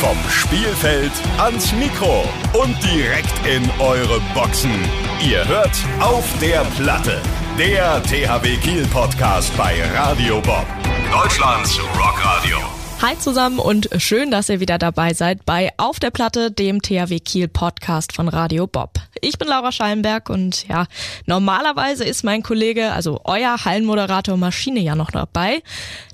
Vom Spielfeld ans Mikro und direkt in eure Boxen. Ihr hört auf der Platte. Der THW Kiel Podcast bei Radio Bob. Deutschlands Rockradio. Hi zusammen und schön, dass ihr wieder dabei seid bei Auf der Platte, dem THW Kiel Podcast von Radio Bob. Ich bin Laura Schallenberg und ja, normalerweise ist mein Kollege, also euer Hallenmoderator Maschine ja noch dabei.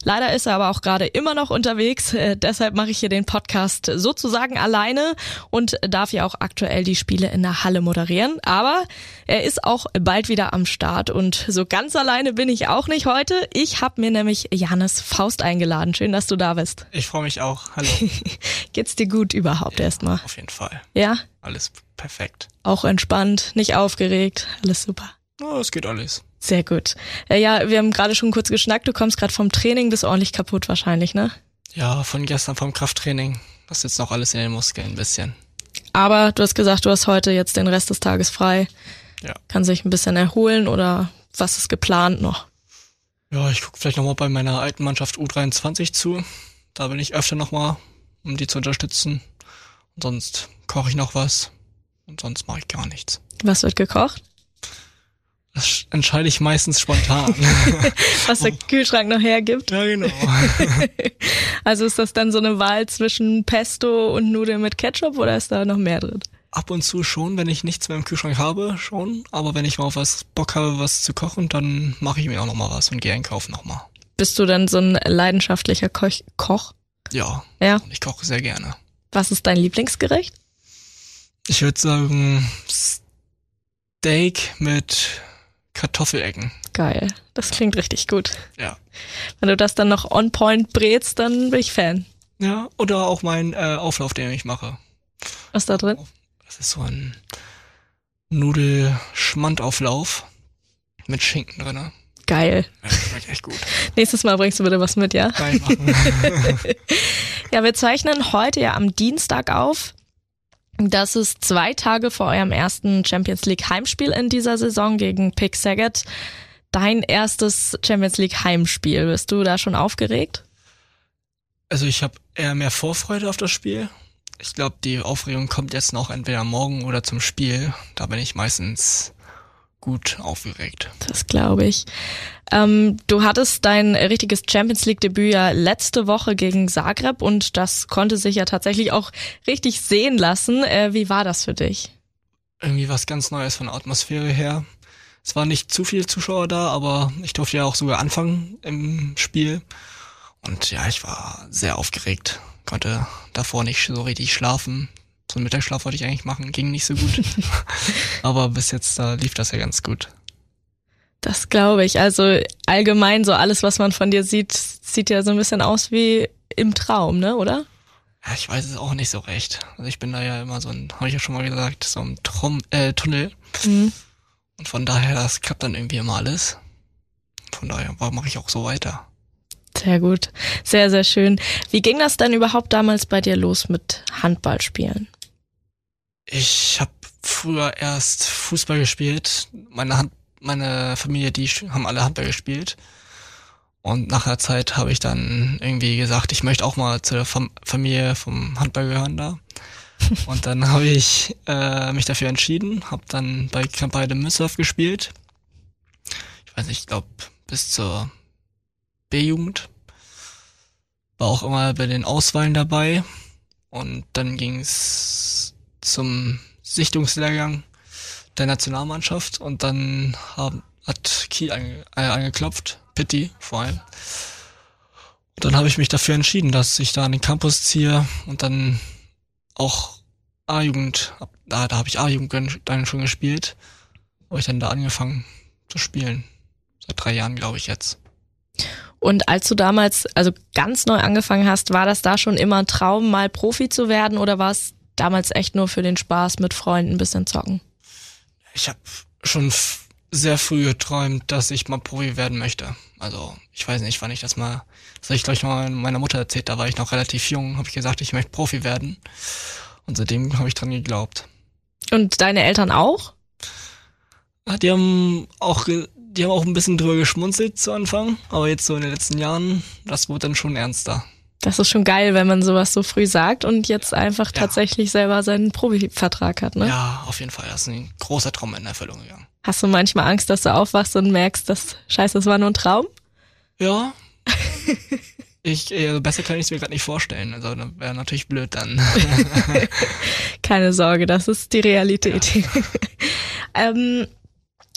Leider ist er aber auch gerade immer noch unterwegs, äh, deshalb mache ich hier den Podcast sozusagen alleine und darf ja auch aktuell die Spiele in der Halle moderieren. Aber er ist auch bald wieder am Start und so ganz alleine bin ich auch nicht heute. Ich habe mir nämlich Janis Faust eingeladen. Schön, dass du da bist. Ich freue mich auch. Hallo. Geht's dir gut überhaupt Ja, erstmal? Auf jeden Fall. Ja? Alles perfekt. Auch entspannt, nicht aufgeregt, alles super. Oh, es geht alles. Sehr gut. Äh, ja, wir haben gerade schon kurz geschnackt, du kommst gerade vom Training, bist ordentlich kaputt wahrscheinlich, ne? Ja, von gestern vom Krafttraining. Das sitzt noch alles in den Muskeln ein bisschen. Aber du hast gesagt, du hast heute jetzt den Rest des Tages frei. Ja. Kann sich ein bisschen erholen oder was ist geplant noch? Ja, ich gucke vielleicht nochmal bei meiner alten Mannschaft U23 zu. Da bin ich öfter nochmal, um die zu unterstützen. Und sonst koche ich noch was. Und sonst mache ich gar nichts. Was wird gekocht? Das sch- entscheide ich meistens spontan. Was der Kühlschrank noch hergibt? ja, genau. Also ist das dann so eine Wahl zwischen Pesto und Nudeln mit Ketchup oder ist da noch mehr drin? Ab und zu schon, wenn ich nichts mehr im Kühlschrank habe, schon. Aber wenn ich mal auf was Bock habe, was zu kochen, dann mache ich mir auch nochmal was und gehe einkaufen nochmal. Bist du denn so ein leidenschaftlicher Koch? Koch? Ja, Ja. ich koche sehr gerne. Was ist dein Lieblingsgericht? Ich würde sagen Steak mit Kartoffelecken. Geil. Das klingt richtig gut. Ja. Wenn du das dann noch on point brätst, dann bin ich Fan. Ja, oder auch mein äh, Auflauf, den ich mache. Was ist da drin? Das ist so ein Nudelschmandauflauf mit Schinken drinne. Geil. Ja, das schmeckt echt gut. Nächstes Mal bringst du bitte was mit, ja? Reinmachen. Ja, wir zeichnen heute ja am Dienstag auf. Das ist zwei Tage vor eurem ersten Champions League Heimspiel in dieser Saison gegen Pick Saget. Dein erstes Champions League Heimspiel. Bist du da schon aufgeregt? also ich habe eher mehr Vorfreude auf das Spiel. Ich glaube, die Aufregung kommt jetzt noch entweder morgen oder zum Spiel. Da bin ich meistens gut aufgeregt. Das glaube ich. Ähm, du hattest dein richtiges Champions League Debüt ja letzte Woche gegen Zagreb und das konnte sich ja tatsächlich auch richtig sehen lassen. Äh, wie war das für dich? irgendwie was ganz Neues von der Atmosphäre her. Es waren nicht zu viele Zuschauer da, aber ich durfte ja auch sogar anfangen im Spiel. Und ja, ich war sehr aufgeregt. Konnte davor nicht so richtig schlafen. So einen Mittagsschlaf wollte ich eigentlich machen, ging nicht so gut. aber bis jetzt da lief das ja ganz gut. Das glaube ich. Also allgemein so alles, was man von dir sieht, sieht ja so ein bisschen aus wie im Traum, ne, oder? Ja, ich weiß es auch nicht so recht. Also ich bin da ja immer so ein, habe ich ja schon mal gesagt, so ein Trum äh, Tunnel. Mhm. Und von daher, das klappt dann irgendwie immer alles. Von daher mache ich auch so weiter. Sehr gut. Sehr, sehr schön. Wie ging das denn überhaupt damals bei dir los mit Handballspielen? Ich habe früher erst Fußball gespielt. Meine Hand, meine Familie, die haben alle Handball gespielt. Und nach einer Zeit habe ich dann irgendwie gesagt, ich möchte auch mal zur Fam Familie vom Handball gehören da. Und dann habe ich äh, mich dafür entschieden, habe dann bei Kampeide Müssow gespielt. Ich weiß nicht, ich glaube bis zur B-Jugend. War auch immer bei den Auswahlen dabei. Und dann ging's zum Sichtungslehrgang der Nationalmannschaft und dann haben, hat Kiel ange, äh, angeklopft, Pitti vor allem. Und dann habe ich mich dafür entschieden, dass ich da an den Campus ziehe und dann auch A-Jugend, da, da habe ich A-Jugend gen- dann schon gespielt, habe ich dann da angefangen zu spielen. Seit drei Jahren, glaube ich, jetzt. Und als du damals, also ganz neu angefangen hast, war das da schon immer ein Traum, mal Profi zu werden oder war es damals echt nur für den Spaß mit Freunden ein bisschen zocken? Ich habe schon sehr früh geträumt, dass ich mal Profi werden möchte. Also ich weiß nicht, wann ich das mal, das habe ich gleich mal meiner Mutter erzählt, da war ich noch relativ jung, habe ich gesagt, ich möchte Profi werden. Und seitdem habe ich dran geglaubt. Und deine Eltern auch? Die haben auch, die haben auch ein bisschen drüber geschmunzelt zu Anfang, aber jetzt so in den letzten Jahren, das wurde dann schon ernster. Das ist schon geil, wenn man sowas so früh sagt und jetzt einfach Ja. tatsächlich selber seinen Profivertrag hat, ne? Ja, auf jeden Fall. Das ist ein großer Traum in Erfüllung gegangen. Hast du manchmal Angst, dass du aufwachst und merkst, dass scheiße, das war nur ein Traum? Ja. ich, äh, besser kann ich es mir gerade nicht vorstellen. Also das wäre natürlich blöd dann. Keine Sorge, das ist die Realität. ähm,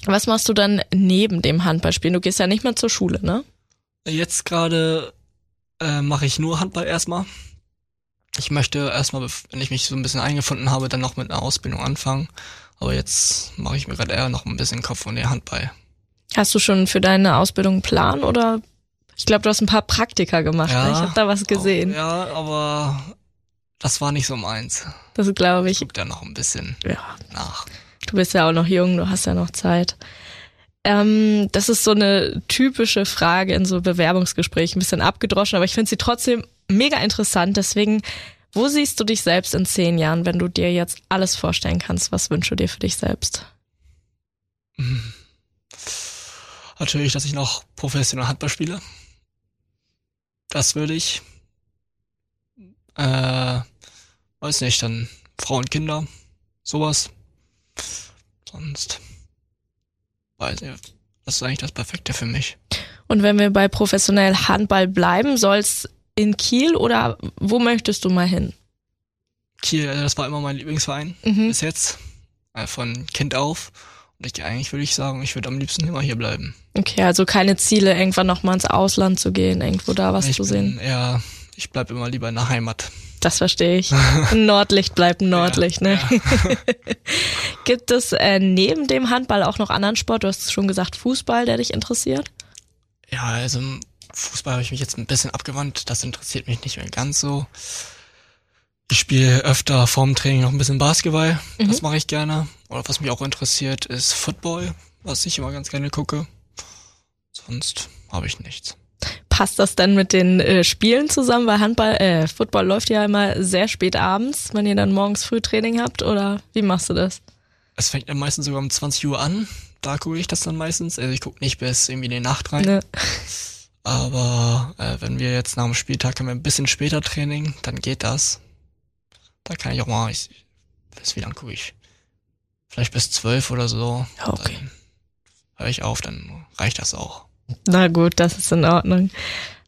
was machst du dann neben dem Handballspielen? Du gehst ja nicht mehr zur Schule, ne? Jetzt gerade äh, mache ich nur Handball erstmal. Ich möchte erstmal, wenn ich mich so ein bisschen eingefunden habe, dann noch mit einer Ausbildung anfangen. Aber jetzt mache ich mir gerade eher noch ein bisschen Kopf und eher Handball. Hast du schon für deine Ausbildung einen Plan oder? Ich glaube, du hast ein paar Praktika gemacht. Ja. ne? Ich habe da was gesehen. Ja, aber das war nicht so meins. Das glaube Ich ich. guck da noch ein bisschen Ja, nach. du bist ja auch noch jung, du hast ja noch Zeit. Ähm, das ist so eine typische Frage in so Bewerbungsgesprächen, ein bisschen abgedroschen, aber ich finde sie trotzdem mega interessant. Deswegen, wo siehst du dich selbst in zehn Jahren, wenn du dir jetzt alles vorstellen kannst? Was wünschst du dir für dich selbst? Mhm. Natürlich, dass ich noch professionell Handball spiele. Das würde ich. Äh, weiß nicht, dann Frau und Kinder, sowas. Sonst weiß ich, das ist eigentlich das Perfekte für mich. Und wenn wir bei professionell Handball bleiben, soll's in Kiel oder wo möchtest du mal hin? Kiel, äh, das war immer mein Lieblingsverein Mhm. bis jetzt, äh, von Kind auf. Und ich, eigentlich würde ich sagen, ich würde am liebsten immer hier bleiben. Okay, also keine Ziele, irgendwann noch mal ins Ausland zu gehen, irgendwo da was ich zu sehen. eher, ich bleib immer lieber in der Heimat. Das verstehe ich. Nordlicht bleibt Nordlicht, ne? Gibt es äh, neben dem Handball auch noch anderen Sport? Du hast schon gesagt, Fußball, der dich interessiert? Ja, also Fußball habe ich mich jetzt ein bisschen abgewandt. Das interessiert mich nicht mehr ganz so. Ich spiele öfter vorm Training noch ein bisschen Basketball. Das mache ich gerne. Oder was mich auch interessiert, ist Football, was ich immer ganz gerne gucke. Sonst habe ich nichts. Passt das dann mit den äh, Spielen zusammen? Weil Handball, äh, Football läuft ja immer sehr spät abends, wenn ihr dann morgens früh Training habt, oder wie machst du das? Es fängt dann meistens sogar um 20 Uhr an. Da gucke ich das dann meistens. Also ich gucke nicht bis irgendwie in die Nacht rein. Ne? Aber äh, wenn wir jetzt nach dem Spieltag haben wir ein bisschen später Training, dann geht das. Da kann ich auch mal, ich, bis wie lang gucke ich? Vielleicht bis zwölf oder so. Okay. Dann höre ich auf, dann reicht das auch. Na gut, das ist in Ordnung.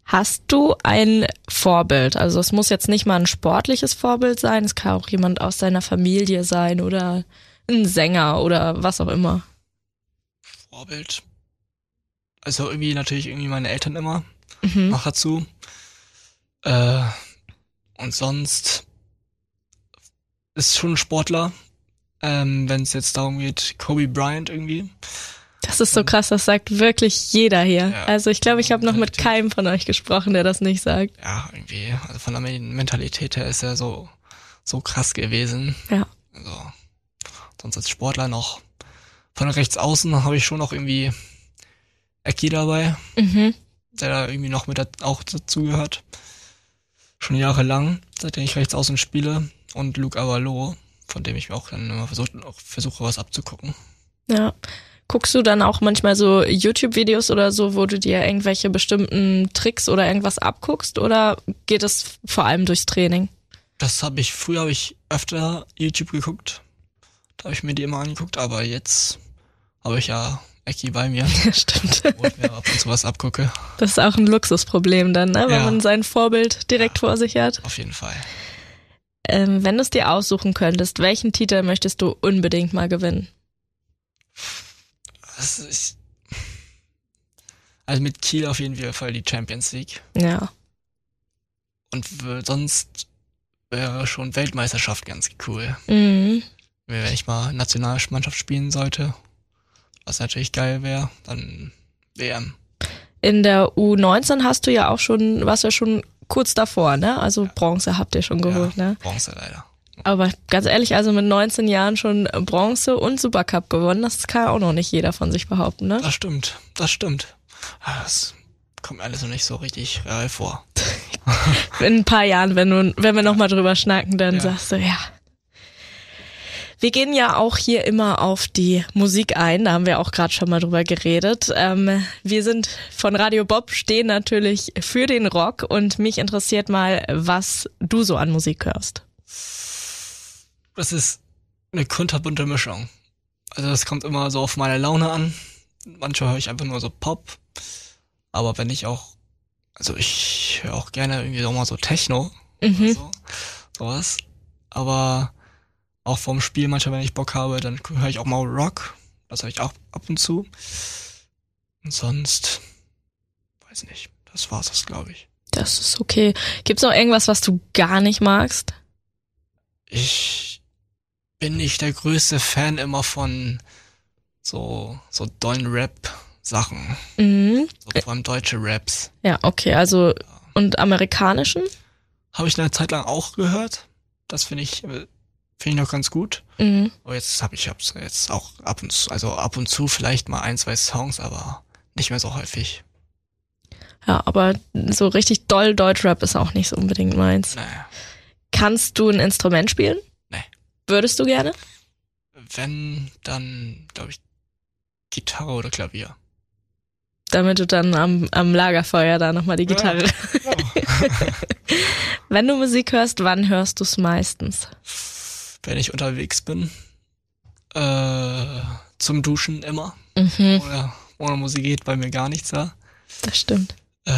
Hast du ein Vorbild? Also es muss jetzt nicht mal ein sportliches Vorbild sein, es kann auch jemand aus deiner Familie sein oder ein Sänger oder was auch immer. Vorbild. Also irgendwie natürlich irgendwie meine Eltern immer Mhm. noch dazu. Äh, und sonst ist schon ein Sportler. Ähm, wenn es jetzt darum geht, Kobe Bryant irgendwie. Das ist so krass, das sagt wirklich jeder hier. Ja. Also ich glaube, ich habe noch mit keinem von euch gesprochen, der das nicht sagt. Ja, irgendwie. Also von der Mentalität her ist er so, so krass gewesen. Ja. Also, sonst als Sportler noch. Von rechts außen habe ich schon noch irgendwie Ecki dabei, Mhm. der da irgendwie noch mit da, auch dazugehört. Schon jahrelang, seitdem ich rechts außen spiele. Und Luke Avalo, von dem ich mir auch dann immer versucht, auch versuche, was abzugucken. Ja. Guckst du dann auch manchmal so YouTube-Videos oder so, wo du dir irgendwelche bestimmten Tricks oder irgendwas abguckst oder geht es vor allem durchs Training? Das habe ich, früher habe ich öfter YouTube geguckt. Da habe ich mir die immer angeguckt, aber jetzt habe ich ja Ecki bei mir, Ja, stimmt. wo ich mir ab und zu was abgucke. Das ist auch ein Luxusproblem dann, ne? wenn Ja. man sein Vorbild direkt Ja. vor sich hat. Auf jeden Fall. Ähm, wenn du es dir aussuchen könntest, welchen Titel möchtest du unbedingt mal gewinnen? Das ist, also mit Kiel auf jeden Fall die Champions League. Ja. Und sonst wäre schon Weltmeisterschaft ganz cool. Mhm. Wenn ich mal Nationalmannschaft spielen sollte, was natürlich geil wäre, dann WM. In der U19 hast du ja auch schon, warst ja schon kurz davor, ne? Also Bronze habt ihr schon geholt, ja, ne? Bronze leider. Aber ganz ehrlich, also mit 19 Jahren schon Bronze und Supercup gewonnen, das kann auch noch nicht jeder von sich behaupten, ne? Das stimmt, das stimmt. Ah, Das kommt mir alles noch nicht so richtig real vor. In ein paar Jahren, wenn du, wenn wir nochmal drüber schnacken, dann Ja. sagst du, ja. Wir gehen ja auch hier immer auf die Musik ein, da haben wir auch gerade schon mal drüber geredet. Ähm, wir sind von Radio Bob, stehen natürlich für den Rock und mich interessiert mal, was du so an Musik hörst. Das ist eine kunterbunte Mischung. Also das kommt immer so auf meine Laune an. Manchmal höre ich einfach nur so Pop. Aber wenn ich auch, also ich höre auch gerne irgendwie auch mal so Techno Mhm. oder so, sowas. Aber auch vom Spiel manchmal, wenn ich Bock habe, dann höre ich auch mal Rock. Das höre ich auch ab und zu. Und sonst, weiß nicht. Das war's das, glaube ich. Das ist okay. Gibt's noch irgendwas, was du gar nicht magst? Ich bin nicht der größte Fan immer von so, so dollen Rap-Sachen. Mhm. So vor allem deutsche Raps. Ja, okay, also und amerikanischen? Habe ich eine Zeit lang auch gehört. Das finde ich, äh, finde ich noch ganz gut. Mhm. Aber jetzt habe ich hab's jetzt auch ab und zu, also ab und zu vielleicht mal ein, zwei Songs, aber nicht mehr so häufig. Ja, aber so richtig doll Deutschrap ist auch nicht so unbedingt meins. Naja. Kannst du ein Instrument spielen? Würdest du gerne? Wenn, dann glaube ich Gitarre oder Klavier. Damit du dann am, am Lagerfeuer da nochmal die Gitarre. Wenn du Musik hörst, wann hörst du es meistens? Wenn ich unterwegs bin, äh, zum Duschen immer. Mhm, Oder ohne Musik geht bei mir gar nichts da. das stimmt. Äh,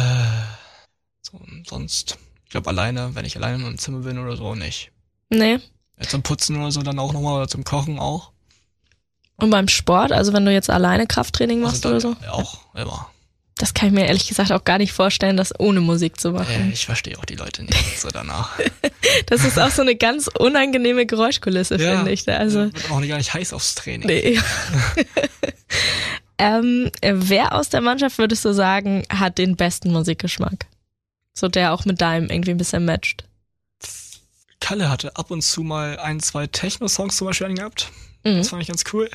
so, sonst, ich glaube alleine, wenn ich alleine im Zimmer bin oder so, nicht. Nee. Ja, zum Putzen oder so dann auch nochmal oder zum Kochen auch. Und beim Sport, also wenn du jetzt alleine Krafttraining machst Also oder so? ja, auch immer. Das kann ich mir ehrlich gesagt auch gar nicht vorstellen, das ohne Musik zu Äh, machen. ich verstehe auch die Leute nicht so danach. Das ist auch so eine ganz unangenehme Geräuschkulisse, finde ich. Also, äh, wird auch gar nicht heiß aufs Training. nee. ähm, wer aus der Mannschaft würdest du sagen, hat den besten Musikgeschmack? So der auch mit deinem irgendwie ein bisschen matcht. Kalle hatte ab und zu mal ein, zwei Techno-Songs zum Beispiel angehabt. Mhm. Das fand ich ganz cool.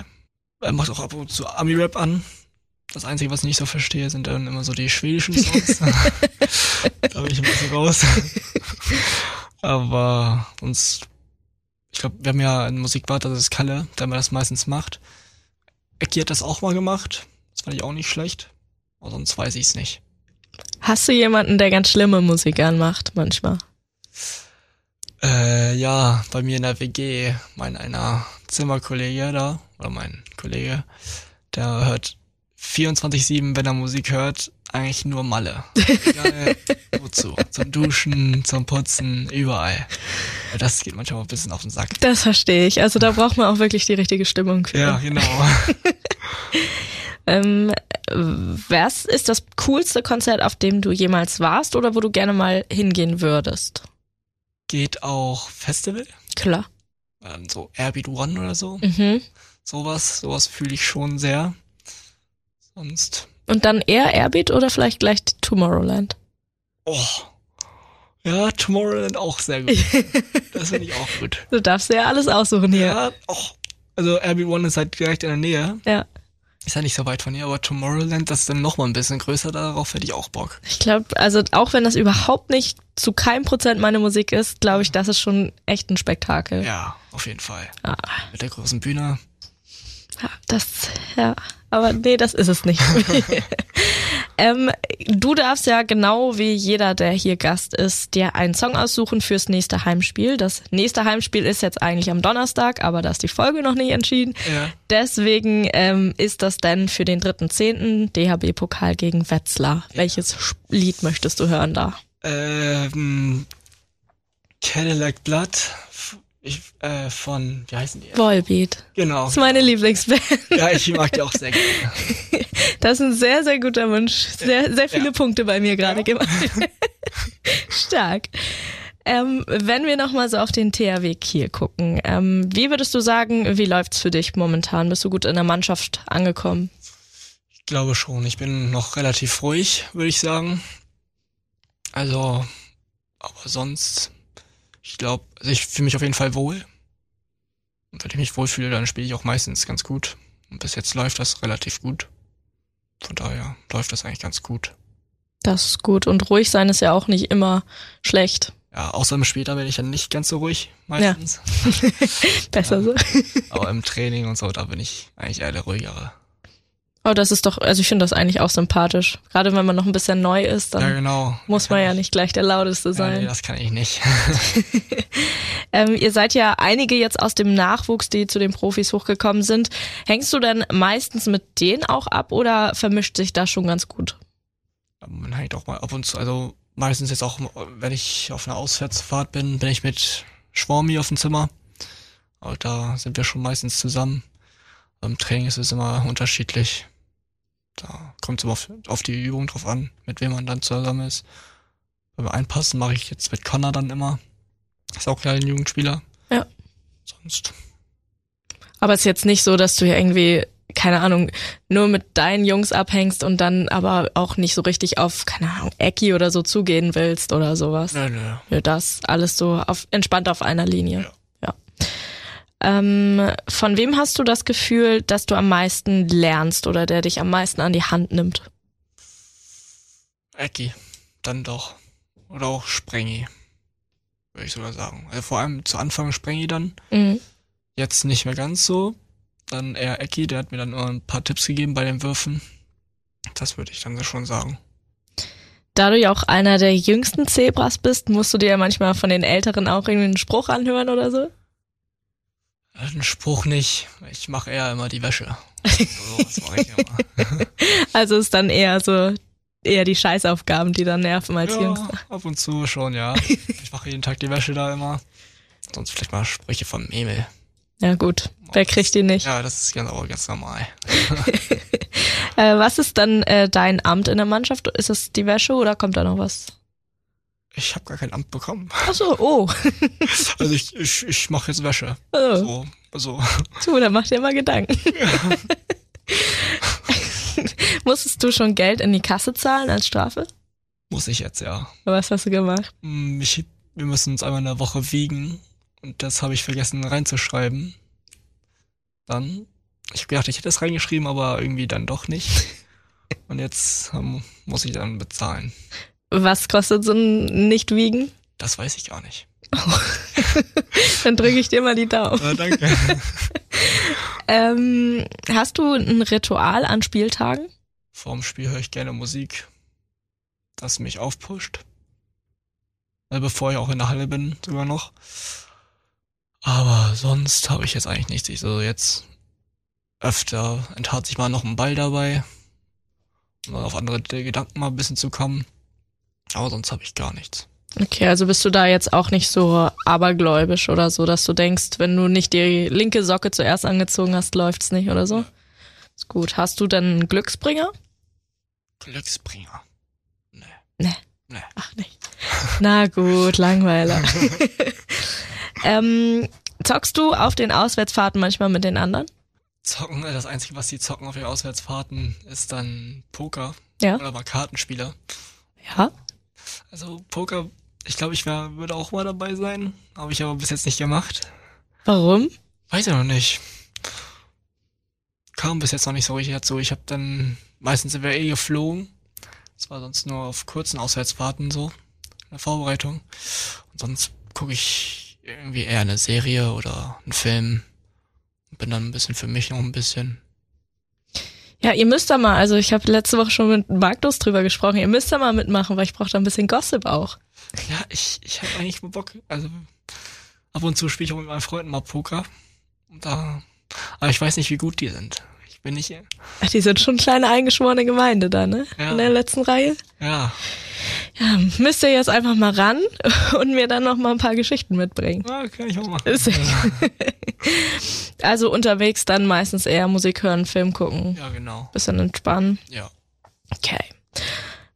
Er macht auch ab und zu Ami-Rap an. Das Einzige, was ich nicht so verstehe, sind dann immer so die schwedischen Songs. da bin ich ein bisschen raus. Aber uns, ich glaube, wir haben ja einen Musikwart, das ist Kalle, der mir das meistens macht. Ecki hat das auch mal gemacht. Das fand ich auch nicht schlecht. Aber sonst weiß ich es nicht. Hast du jemanden, der ganz schlimme Musik anmacht manchmal? Äh, ja, bei mir in der WG, mein einer Zimmerkollege da, oder mein Kollege, der hört 24-7, wenn er Musik hört, eigentlich nur Malle. Egal, wozu? Zum Duschen, zum Putzen, überall. Das geht manchmal ein bisschen auf den Sack. Das verstehe ich. Also da braucht man auch wirklich die richtige Stimmung für. Ja, genau. Ähm, was ist das coolste Konzert, auf dem du jemals warst oder wo du gerne mal hingehen würdest? Geht auch Festival? Klar. Ähm, so Airbeat One oder so. Mhm. Sowas, sowas fühle ich schon sehr. Sonst, Und dann eher Airbeat oder vielleicht gleich Tomorrowland? oh. Ja, Tomorrowland auch sehr gut. Das finde ich auch gut. Du darfst ja alles aussuchen hier. Ja, auch. Also RB1 ist halt direkt in der Nähe. Ja. Ist ja nicht so weit von hier, aber Tomorrowland, das ist dann nochmal ein bisschen größer, darauf hätte ich auch Bock. Ich glaube, also auch wenn das überhaupt nicht zu keinem Prozent meine Musik ist, glaube ich, das ist schon echt ein Spektakel. Ja, auf jeden Fall. Ah, Mit der großen Bühne. ja, das, ja. Aber nee, das ist es nicht. ähm, du darfst ja genau wie jeder, der hier Gast ist, dir einen Song aussuchen fürs nächste Heimspiel. Das nächste Heimspiel ist jetzt eigentlich am Donnerstag, aber da ist die Folge noch nicht entschieden. Ja. Deswegen ähm, ist das dann für den 3.10. DHB-Pokal gegen Wetzlar. Welches Sch- Lied möchtest du hören da? Ähm, Cadillac Blood. Ich, äh, von, wie heißen die? Volbeat. Genau. Das ist meine Lieblingsband. Ja, ich mag die auch sehr gerne. Das ist ein sehr, sehr guter Wunsch. Sehr, sehr viele Ja. Punkte bei mir gerade gemacht. Stark. Ähm, wenn wir nochmal so auf den THW Kiel gucken, ähm, wie würdest du sagen, wie läuft's für dich momentan? Bist du gut in der Mannschaft angekommen? Ich glaube schon. Ich bin noch relativ ruhig, würde ich sagen. Also, aber sonst, ich glaube, also ich fühle mich auf jeden Fall wohl. Und wenn ich mich wohlfühle, dann spiele ich auch meistens ganz gut. Und bis jetzt läuft das relativ gut. Von daher läuft das eigentlich ganz gut. Das ist gut. Und ruhig sein ist ja auch nicht immer schlecht. Ja, außer im Spiel, da bin ich dann nicht ganz so ruhig meistens. Besser so. Aber im Training und so, da bin ich eigentlich eher der ruhigere. Oh, das ist doch, also ich finde das eigentlich auch sympathisch. Gerade wenn man noch ein bisschen neu ist, dann ja, genau. muss man ja nicht gleich der lauteste Ja, sein. nee, das kann ich nicht. Ähm, ihr seid ja einige jetzt aus dem Nachwuchs, die zu den Profis hochgekommen sind. Hängst du dann meistens mit denen auch ab oder vermischt sich das schon ganz gut? Man hängt auch mal ab und zu, also meistens jetzt auch, wenn ich auf einer Auswärtsfahrt bin, bin ich mit Schwarmi auf dem Zimmer. Aber da sind wir schon meistens zusammen. Im Training ist es immer unterschiedlich. Da kommt es immer auf, auf die Übung drauf an, mit wem man dann zusammen ist. Beim Einpassen mache ich jetzt mit Connor dann immer. Ist auch ein Jugendspieler. Ja. Sonst. Aber es ist jetzt nicht so, dass du ja irgendwie, keine Ahnung, nur mit deinen Jungs abhängst und dann aber auch nicht so richtig auf, keine Ahnung, Ecki oder so zugehen willst oder sowas. Nö, nö. Nö, das alles so auf, entspannt auf einer Linie. Ja. Ähm, von wem hast du das Gefühl, dass du am meisten lernst oder der dich am meisten an die Hand nimmt? Ecki. Dann doch. Oder auch Sprengi. Würde ich sogar sagen. Also vor allem zu Anfang Sprengi dann. Mhm. Jetzt nicht mehr ganz so. Dann eher Ecki, der hat mir dann nur ein paar Tipps gegeben bei den Würfen. Das würde ich dann schon sagen. Da du ja auch einer der jüngsten Zebras bist, musst du dir ja manchmal von den Älteren auch irgendwie einen Spruch anhören oder so? Ein Spruch nicht. Ich mache eher immer die Wäsche. So, das mache ich immer. Also ist dann eher so, eher die Scheißaufgaben, die dann nerven als ja, ab und zu schon, ja. Ich mache jeden Tag die Wäsche da immer. Sonst vielleicht mal Sprüche vom Emil. Ja gut, wer kriegt die nicht? Ja, das ist ganz, ganz normal. Äh, was ist dann äh, dein Amt in der Mannschaft? Ist es die Wäsche oder kommt da noch was? Ich habe gar kein Amt bekommen. Ach so, oh. Also ich, ich, ich mache jetzt Wäsche. oh. So, so. Du, da mach dir mal Gedanken. Musstest du schon Geld in die Kasse zahlen als Strafe? Muss ich jetzt, ja. Was hast du gemacht? Hm, Ich, wir müssen uns einmal in der Woche wiegen und das habe ich vergessen reinzuschreiben. Dann, ich hab gedacht, ich hätte es reingeschrieben, aber irgendwie dann doch nicht. Und jetzt ähm, muss ich dann bezahlen. Was kostet so ein Nicht-Wiegen? Das weiß ich gar nicht. Dann drücke ich dir mal die Daumen. Äh, danke. Ähm, hast du ein Ritual an Spieltagen? Vorm Spiel höre ich gerne Musik, das mich aufpusht. Äh, Bevor ich auch in der Halle bin, sogar noch. Aber sonst habe ich jetzt eigentlich nichts. Ich so jetzt öfter enthat sich mal noch ein Ball dabei, um auf andere Gedanken mal ein bisschen zu kommen. Aber sonst habe ich gar nichts. Okay, also bist du da jetzt auch nicht so abergläubisch oder so, dass du denkst, wenn du nicht die linke Socke zuerst angezogen hast, läuft's nicht oder so? Ist gut. Hast du denn einen Glücksbringer? Glücksbringer. Nee. Nee. Nee. Ach nicht. Na gut, Langweiler. ähm, zockst du auf den Auswärtsfahrten manchmal mit den anderen? Zocken, das Einzige, was die zocken auf den Auswärtsfahrten, ist dann Poker. Ja. Oder mal Kartenspiele. Ja. Also Poker, ich glaube, ich wär, würde auch mal dabei sein. Habe ich aber bis jetzt nicht gemacht. Warum? Weiß ich noch nicht. Kam bis jetzt noch nicht so richtig dazu. Ich habe dann, meistens sind wir eh geflogen. Das war sonst nur auf kurzen Auswärtsfahrten so, in der Vorbereitung. Und sonst gucke ich irgendwie eher eine Serie oder einen Film. Bin dann ein bisschen für mich noch ein bisschen. Ja, ihr müsst da mal, also ich habe letzte Woche schon mit Markus drüber gesprochen, ihr müsst da mal mitmachen, weil ich brauche da ein bisschen Gossip auch. Ja, ich, ich habe eigentlich Bock. Also ab und zu spiele ich auch mit meinen Freunden mal Poker. Da, aber ich weiß nicht, wie gut die sind. Ich bin nicht. Ach, die sind schon kleine eingeschworene Gemeinde da, ne? Ja. In der letzten Reihe. Ja, Ja, müsst ihr jetzt einfach mal ran und mir dann noch mal ein paar Geschichten mitbringen. ja kann ich auch machen. Ist- Also unterwegs dann meistens eher Musik hören, Film gucken, Ja, genau. bisschen entspannen. Ja. Okay.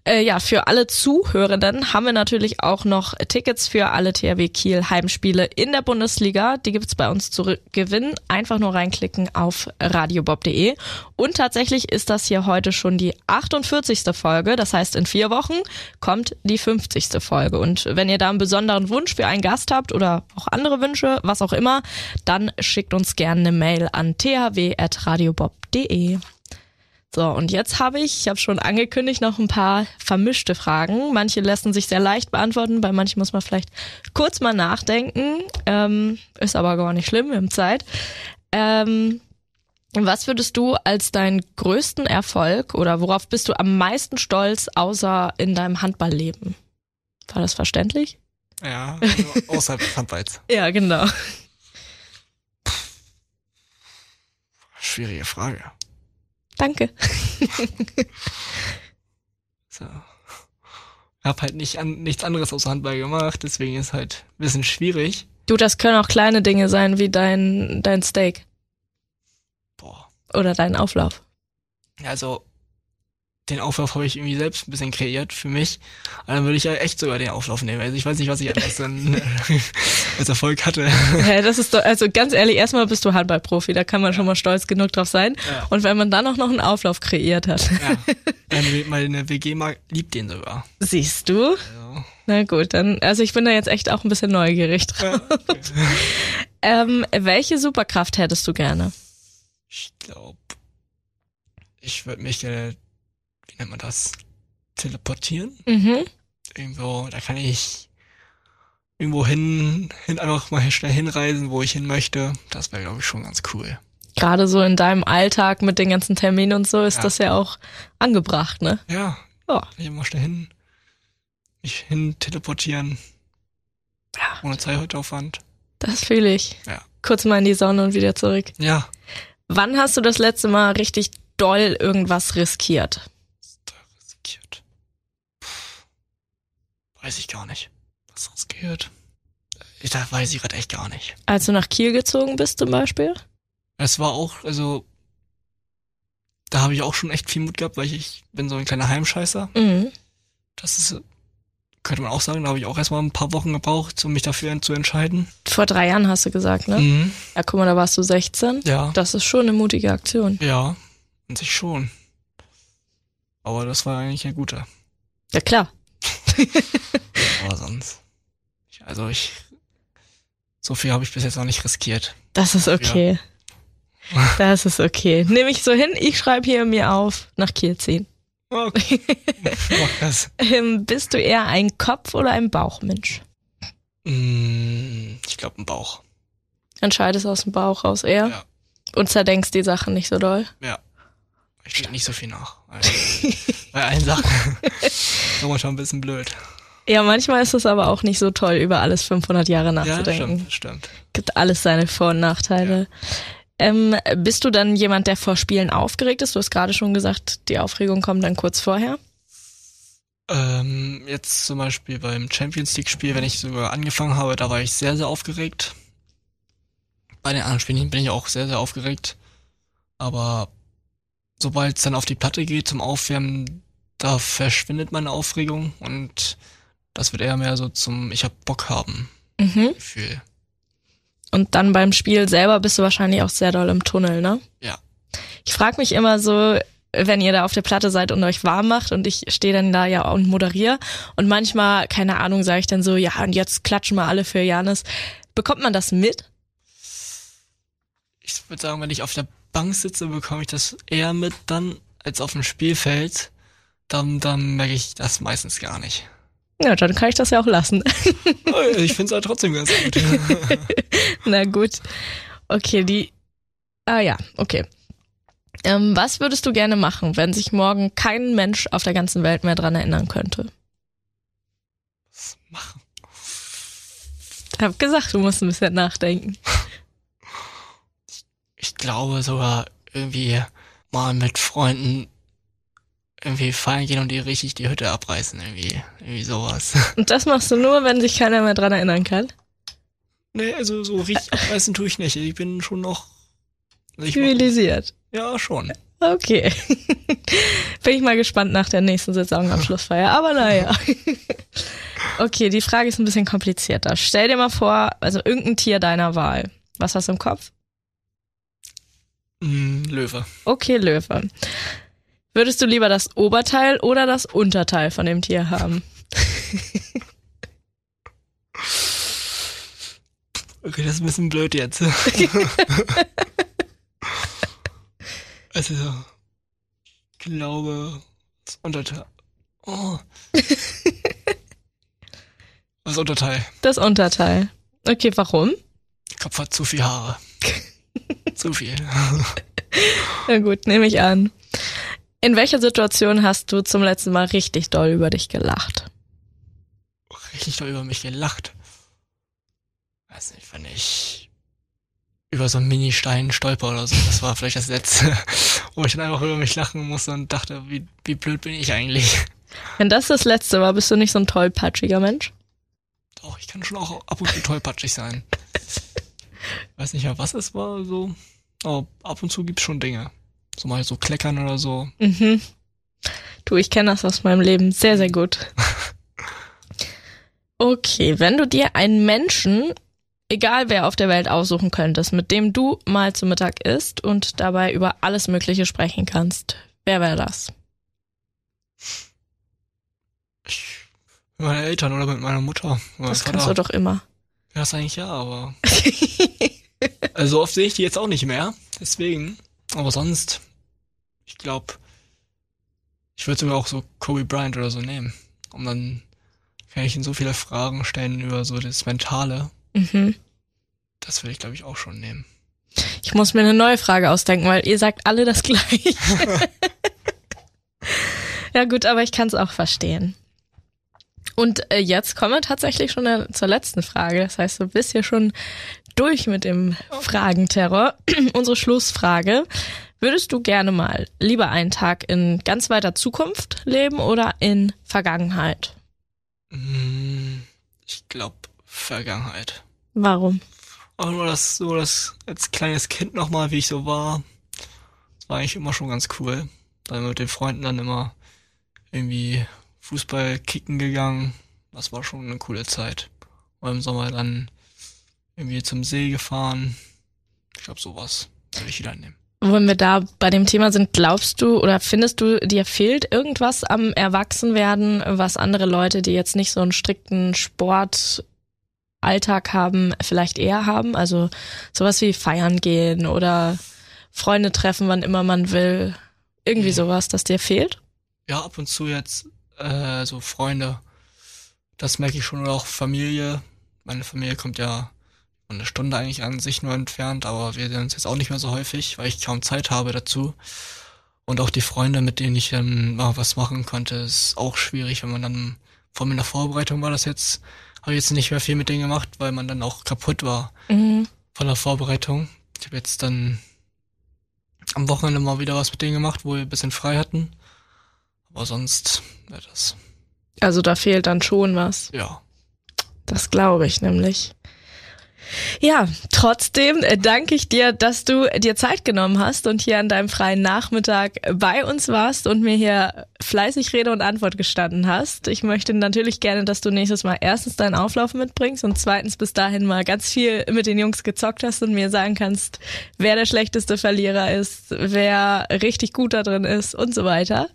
Äh, ja, für alle Zuhörenden haben wir natürlich auch noch Tickets für alle THW Kiel Heimspiele in der Bundesliga. Die gibt's bei uns zu gewinnen. Einfach nur reinklicken auf radiobob.de. Und tatsächlich ist das hier heute schon die 48. Folge. Das heißt, in vier Wochen kommt die 50. Folge. Und wenn ihr da einen besonderen Wunsch für einen Gast habt oder auch andere Wünsche, was auch immer, dann schickt uns gerne eine Mail an thw.radiobob.de. So, und jetzt habe ich, ich habe schon angekündigt, noch ein paar vermischte Fragen. Manche lassen sich sehr leicht beantworten, bei manchen muss man vielleicht kurz mal nachdenken. Ähm, ist aber gar nicht schlimm, wir haben Zeit. Ähm, was würdest du als deinen größten Erfolg oder worauf bist du am meisten stolz, außer in deinem Handballleben? War das verständlich? Ja, also außerhalb des Handballs. Ja, genau. Schwierige Frage. Danke. So. Hab halt nicht an, nichts anderes außer Handball gemacht, deswegen ist halt ein bisschen schwierig. Du, das können auch kleine Dinge sein, wie dein, dein Steak Boah. oder dein Auflauf. Also, den Auflauf habe ich irgendwie selbst ein bisschen kreiert für mich. Aber dann würde ich ja echt sogar den Auflauf nehmen. Also ich weiß nicht, was ich anders dann als Erfolg hatte. Ja, das ist doch, also ganz ehrlich, erstmal bist du Handballprofi, da kann man schon mal stolz genug drauf sein. Ja. Und wenn man dann auch noch einen Auflauf kreiert hat. Ja. Meine, WG mag, liebt den sogar. Siehst du? Also, Na gut, dann, also ich bin da jetzt echt auch ein bisschen neugierig drauf. Ähm, welche Superkraft hättest du gerne? ich glaube, ich würde mich, wie nennt man das? Teleportieren? Mhm. Irgendwo, da kann ich irgendwo hin, hin einfach mal schnell hinreisen, wo ich hin möchte. Das wäre, glaube ich, schon ganz cool. Gerade so in deinem Alltag mit den ganzen Terminen und so ist Ja. das ja auch angebracht, ne? Ja, Ja. ich mal schnell hin, mich hin teleportieren, Ja. ohne Zeitaufwand. Das fühle ich. Ja. Kurz mal in die Sonne und wieder zurück. Ja. Wann hast du das letzte Mal richtig doll irgendwas riskiert? Da riskiert. Puh. Weiß ich gar nicht. Was riskiert? Ich, da weiß ich gerade echt gar nicht. Als du nach Kiel gezogen bist zum Beispiel? Es war auch, also, da habe ich auch schon echt viel Mut gehabt, weil ich, ich bin so ein kleiner Heimscheißer. Mhm. Das ist, könnte man auch sagen, da habe ich auch erstmal ein paar Wochen gebraucht, um mich dafür zu entscheiden. Vor drei Jahren hast du gesagt, ne? Mhm. Ja, guck mal, da warst du 16. Ja. Das ist schon eine mutige Aktion. Ja, an sich schon. Aber das war eigentlich ein guter. Ja, klar. Aber sonst. Also ich. So viel habe ich bis jetzt noch nicht riskiert. Das ist okay. Das ist okay. Nehme ich so hin, ich schreibe hier mir auf, nach Kiel ziehen. Okay. Mach das. Ähm, bist du eher ein Kopf- oder ein Bauchmensch? Mm, Ich glaube ein Bauch. Entscheidest aus dem Bauch raus eher Ja. und zerdenkst die Sachen nicht so doll. Ja. Ich denke nicht so viel nach. Also, bei allen Sachen. ist manchmal ein bisschen blöd. Ja, manchmal ist es aber auch nicht so toll, über alles 500 Jahre Ja, nachzudenken. stimmt, stimmt. Gibt alles seine Vor- und Nachteile. Ähm, bist du dann jemand, der vor Spielen aufgeregt ist? Du hast gerade schon gesagt, die Aufregung kommt dann kurz vorher. Ähm, jetzt zum Beispiel beim Champions League Spiel, wenn ich sogar angefangen habe, da war ich sehr, sehr aufgeregt. Bei den anderen Spielen bin ich auch sehr, sehr aufgeregt. Aber sobald es dann auf die Platte geht zum Aufwärmen, da verschwindet meine Aufregung und das wird eher mehr so zum Ich hab Bock haben Mhm. Gefühl. Und dann beim Spiel selber bist du wahrscheinlich auch sehr doll im Tunnel, ne? Ja. Ich frage mich immer so, wenn ihr da auf der Platte seid und euch warm macht und ich stehe dann da ja und moderiere und manchmal, keine Ahnung, sage ich dann so, ja, und jetzt klatschen wir alle für Janis. Bekommt man das mit? Ich würde sagen, wenn ich auf der Bank sitze, bekomme ich das eher mit dann als auf dem Spielfeld. Dann, dann merke ich das meistens gar nicht. Ja, dann kann ich das ja auch lassen. ich finde es halt trotzdem ganz gut. Na gut. Okay, die. Ah ja, okay. Ähm, was würdest du gerne machen, wenn sich morgen kein Mensch auf der ganzen Welt mehr dran erinnern könnte? Was machen? Ich hab gesagt, du musst ein bisschen nachdenken. Ich glaube sogar irgendwie mal mit Freunden irgendwie feiern gehen und die richtig die Hütte abreißen, irgendwie, irgendwie sowas. Und das machst du nur, wenn sich keiner mehr dran erinnern kann? nee, also so richtig abreißen tue ich nicht. Ich bin schon noch. Also Zivilisiert. ja, schon. Okay. Bin ich mal gespannt nach der nächsten Saisonabschlussfeier. Aber naja. Okay, die Frage ist ein bisschen komplizierter. Stell dir mal vor, also irgendein Tier deiner Wahl. Was hast du im Kopf? Mm, Löwe. Okay, Löwe. Würdest du lieber das Oberteil oder das Unterteil von dem Tier haben? Okay, das ist ein bisschen blöd jetzt. also, glaube, das Unterteil. Oh. das Unterteil. Das Unterteil. Okay, warum? Kopf hat zu viel Haare. Zu viel. Na gut, nehme ich an. In welcher Situation hast du zum letzten Mal richtig doll über dich gelacht? Richtig doll über mich gelacht. Weiß nicht, wenn ich über so einen Mini-Stein stolper oder so. Das war vielleicht das letzte, wo ich dann einfach über mich lachen musste und dachte, wie, wie blöd bin ich eigentlich. Wenn das das letzte war, bist du nicht so ein tollpatschiger Mensch? Doch, ich kann schon auch ab und zu tollpatschig sein. Weiß nicht mehr, was es war, so. Aber ab und zu gibt's schon Dinge. So mal so kleckern oder so. Mhm. Du, ich kenne das aus meinem Leben sehr, sehr gut. Okay, wenn du dir einen Menschen, egal wer auf der Welt aussuchen könntest, mit dem du mal zu Mittag isst und dabei über alles Mögliche sprechen kannst, wer wäre das? Ich, mit meinen Eltern oder mit meiner Mutter. Oder Das Vater. kannst du doch immer. Ja, das eigentlich ja, aber. also oft sehe ich die jetzt auch nicht mehr. Deswegen. Aber sonst, ich glaube, ich würde sogar auch so Kobe Bryant oder so nehmen. Und dann kann ich ihn so viele Fragen stellen über so das Mentale. Mhm. Das würde ich, glaube ich, auch schon nehmen. Ich muss mir eine neue Frage ausdenken, weil ihr sagt alle das gleiche. ja gut, aber ich kann es auch verstehen. Und äh, jetzt kommen wir tatsächlich schon äh, zur letzten Frage. Das heißt, du bist hier schon durch mit dem Fragenterror. Unsere Schlussfrage. Würdest du gerne mal lieber einen Tag in ganz weiter Zukunft leben oder in Vergangenheit? Mm, Ich glaube, Vergangenheit. Warum? Aber nur das, so das als kleines Kind nochmal, wie ich so war. Das war eigentlich immer schon ganz cool. Dann mit den Freunden dann immer irgendwie Fußball kicken gegangen. Das war schon eine coole Zeit. Und im Sommer dann irgendwie zum See gefahren. Ich glaube, sowas würde ich wieder nehmen. Wenn wir da bei dem Thema sind, glaubst du oder findest du, dir fehlt irgendwas am Erwachsenwerden, was andere Leute, die jetzt nicht so einen strikten Sportalltag haben, vielleicht eher haben? Also sowas wie feiern gehen oder Freunde treffen, wann immer man will. Irgendwie Mhm. sowas, das dir fehlt? Ja, ab und zu jetzt äh, so Freunde. Das merke ich schon. Oder auch Familie. Meine Familie kommt ja eine Stunde eigentlich an sich nur entfernt, aber wir sehen uns jetzt auch nicht mehr so häufig, weil ich kaum Zeit habe dazu. Und auch die Freunde, mit denen ich dann mal was machen konnte, ist auch schwierig, wenn man dann, vor allem in der Vorbereitung war das jetzt, habe ich jetzt nicht mehr viel mit denen gemacht, weil man dann auch kaputt war Mhm. von der Vorbereitung. Ich habe jetzt dann am Wochenende mal wieder was mit denen gemacht, wo wir ein bisschen frei hatten. Aber sonst wäre das, Also da fehlt dann schon was. ja. Das glaube ich nämlich. Ja, trotzdem äh, danke ich dir, dass du dir Zeit genommen hast und hier an deinem freien Nachmittag bei uns warst und mir hier fleißig Rede und Antwort gestanden hast. Ich möchte natürlich gerne, dass du nächstes Mal erstens deinen Auflauf mitbringst und zweitens bis dahin mal ganz viel mit den Jungs gezockt hast und mir sagen kannst, wer der schlechteste Verlierer ist, wer richtig gut da drin ist und so weiter.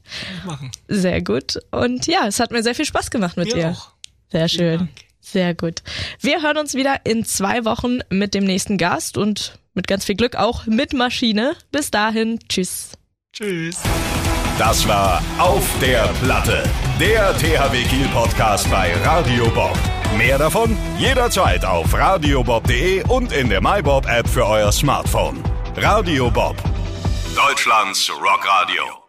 Machen. Sehr gut. Und ja, es hat mir sehr viel Spaß gemacht mit Mir dir. auch. Sehr schön. Sehr gut. Wir hören uns wieder in zwei Wochen mit dem nächsten Gast und mit ganz viel Glück auch mit Maschine. Bis dahin, tschüss. Tschüss. Das war Auf der Platte, der THW Kiel Podcast bei Radio Bob. Mehr davon jederzeit auf radiobob.de und in der MyBob App für euer Smartphone. Radio Bob, Deutschlands Rockradio.